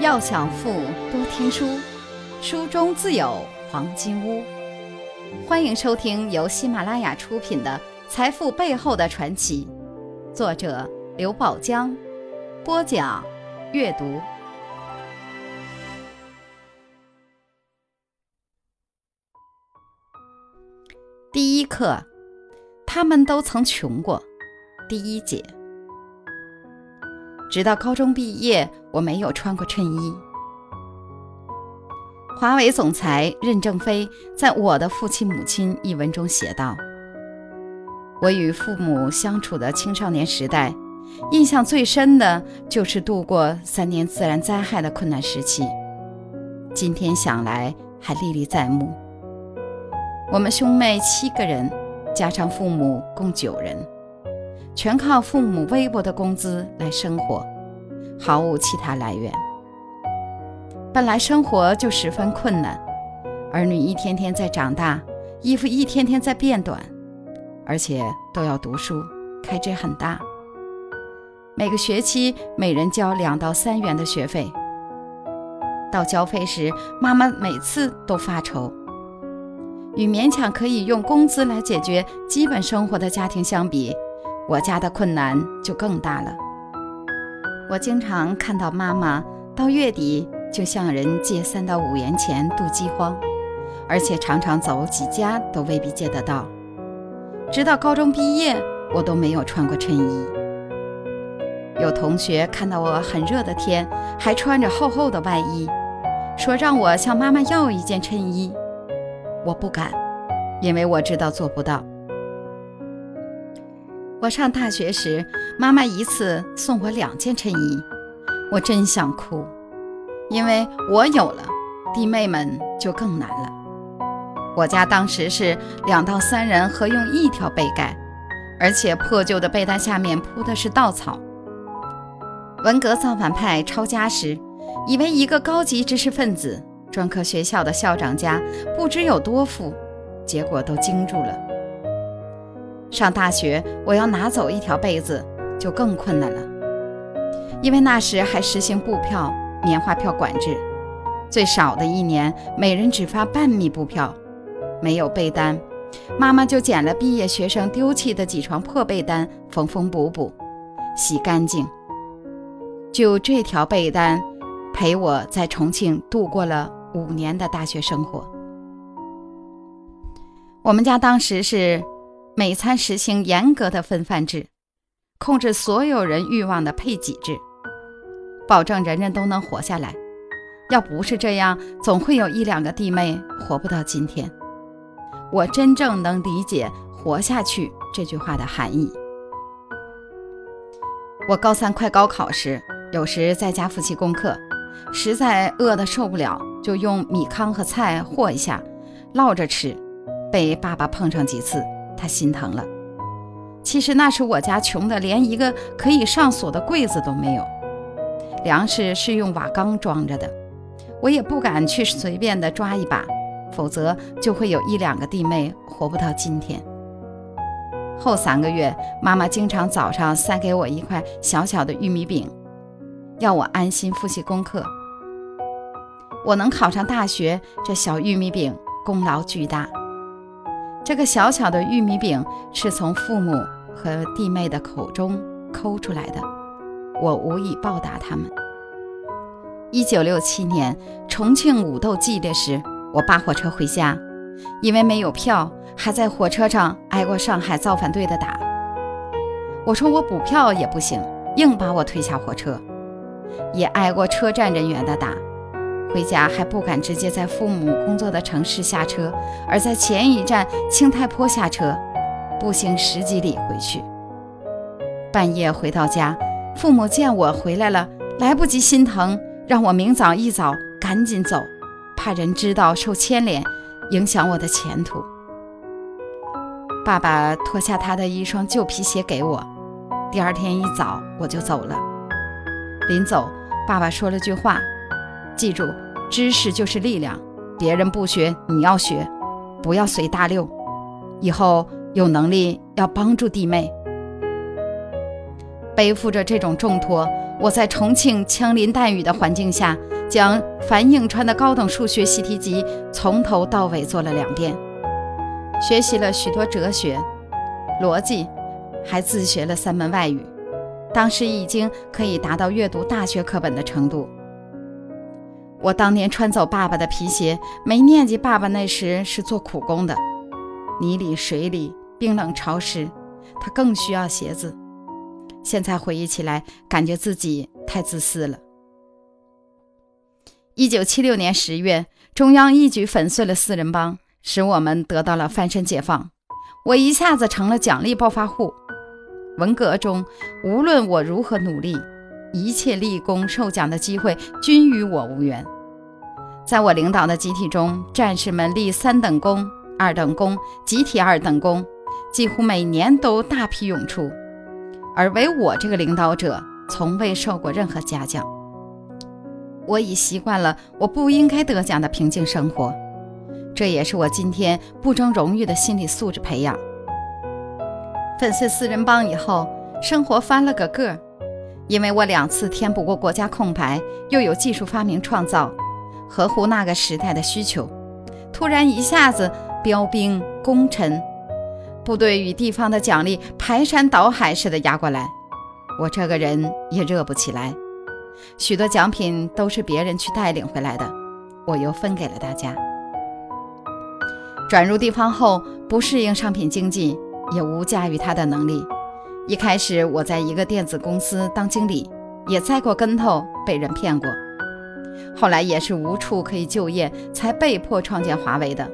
要想富，多听书，书中自有黄金屋。欢迎收听由喜马拉雅出品的《财富背后的传奇》，作者刘宝江，播讲阅读。第一课，他们都曾穷过。第一节。直到高中毕业，我没有穿过衬衣。华为总裁任正非在《我的父亲母亲》一文中写道：“我与父母相处的青少年时代，印象最深的就是度过三年自然灾害的困难时期。今天想来还历历在目。我们兄妹七个人，加上父母共九人。”全靠父母微薄的工资来生活，毫无其他来源。本来生活就十分困难，儿女一天天在长大，衣服一天天在变短，而且都要读书，开支很大。每个学期每人交两到三元的学费，到交费时，妈妈每次都发愁。与勉强可以用工资来解决基本生活的家庭相比，我家的困难就更大了。我经常看到妈妈到月底就向人借三到五元钱度饥荒，而且常常走几家都未必借得到。直到高中毕业，我都没有穿过衬衣。有同学看到我很热的天还穿着厚厚的外衣，说让我向妈妈要一件衬衣，我不敢，因为我知道做不到。我上大学时，妈妈一次送我两件衬衣，我真想哭，因为我有了，弟妹们就更难了。我家当时是两到三人合用一条被盖，而且破旧的被单下面铺的是稻草。文革造反派抄家时，以为一个高级知识分子、专科学校的校长家不知有多富，结果都惊住了。上大学，我要拿走一条被子就更困难了，因为那时还实行布票、棉花票管制，最少的一年每人只发半米布票，没有被单，妈妈就捡了毕业学生丢弃的几床破被单，缝缝补补，洗干净。就这条被单，陪我在重庆度过了五年的大学生活。我们家当时是。每餐实行严格的分饭制，控制所有人欲望的配给制，保证人人都能活下来。要不是这样，总会有一两个弟妹活不到今天。我真正能理解“活下去”这句话的含义。我高三快高考时，有时在家复习功课，实在饿得受不了，就用米糠和菜和一下，烙着吃，被爸爸碰上几次。他心疼了。其实那时我家穷的连一个可以上锁的柜子都没有，粮食是用瓦缸装着的，我也不敢去随便的抓一把，否则就会有一两个弟妹活不到今天。后三个月，妈妈经常早上塞给我一块小小的玉米饼，要我安心复习功课。我能考上大学，这小玉米饼功劳巨大。这个小小的玉米饼是从父母和弟妹的口中抠出来的，我无以报答他们。一九六七年重庆武斗激烈时，我扒火车回家，因为没有票，还在火车上挨过上海造反队的打。我说我补票也不行，硬把我推下火车，也挨过车站人员的打。回家还不敢直接在父母工作的城市下车，而在前一站青太坡下车，步行十几里回去。半夜回到家，父母见我回来了，来不及心疼，让我明早一早赶紧走，怕人知道受牵连，影响我的前途。爸爸脱下他的一双旧皮鞋给我，第二天一早我就走了。临走，爸爸说了句话。记住，知识就是力量。别人不学，你要学，不要随大溜。以后有能力要帮助弟妹。背负着这种重托，我在重庆枪林弹雨的环境下，将樊颖川的高等数学习题集从头到尾做了两遍，学习了许多哲学、逻辑，还自学了三门外语。当时已经可以达到阅读大学课本的程度。我当年穿走爸爸的皮鞋，没念及爸爸那时是做苦工的，泥里水里，冰冷潮湿，他更需要鞋子。现在回忆起来，感觉自己太自私了。一九七六年十月，中央一举粉碎了四人帮，使我们得到了翻身解放，我一下子成了奖励暴发户。文革中，无论我如何努力，一切立功受奖的机会均与我无缘。在我领导的集体中，战士们立三等功、二等功、集体二等功，几乎每年都大批涌出。而唯我这个领导者，从未受过任何嘉奖。我已习惯了我不应该得奖的平静生活，这也是我今天不争荣誉的心理素质培养。粉碎四人帮以后，生活翻了个个儿，因为我两次填补过国家空白，又有技术发明创造，合乎那个时代的需求，突然一下子标兵功臣，部队与地方的奖励排山倒海似的压过来，我这个人也热不起来，许多奖品都是别人去带领回来的，我又分给了大家。转入地方后，不适应商品经济。也无驾驭他的能力。一开始我在一个电子公司当经理，也栽过跟头，被人骗过。后来也是无处可以就业，才被迫创建华为的。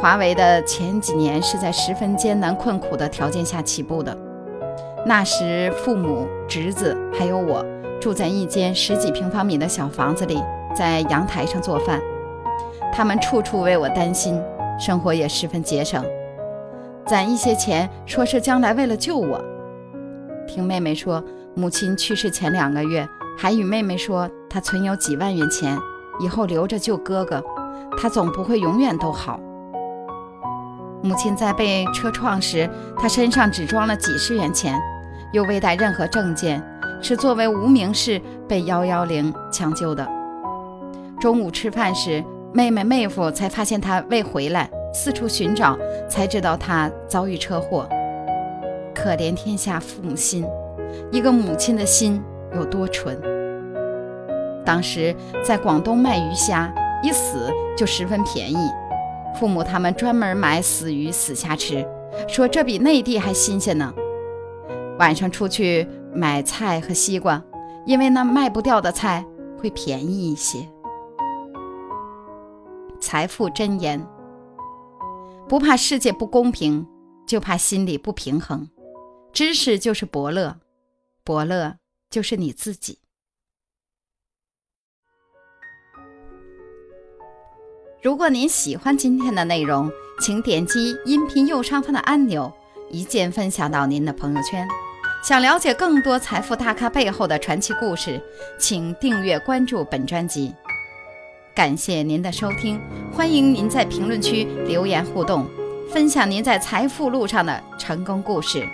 华为的前几年是在十分艰难困苦的条件下起步的。那时父母、侄子还有我住在一间十几平方米的小房子里，在阳台上做饭。他们处处为我担心，生活也十分节省。攒一些钱，说是将来为了救我。听妹妹说，母亲去世前两个月，还与妹妹说她存有几万元钱，以后留着救哥哥。他总不会永远都好。母亲在被车撞时，他身上只装了几十元钱，又未带任何证件，是作为无名氏被幺幺零抢救的。中午吃饭时，妹妹妹夫才发现他未回来。四处寻找，才知道他遭遇车祸。可怜天下父母心，一个母亲的心有多纯。当时在广东卖鱼虾，一死就十分便宜，父母他们专门买死鱼死虾吃，说这比内地还新鲜呢。晚上出去买菜和西瓜，因为那卖不掉的菜会便宜一些。财富箴言。不怕世界不公平，就怕心里不平衡。知识就是伯乐，伯乐就是你自己。如果您喜欢今天的内容，请点击音频右上方的按钮，一键分享到您的朋友圈。想了解更多财富大咖背后的传奇故事，请订阅关注本专辑。感谢您的收听，欢迎您在评论区留言互动，分享您在财富路上的成功故事。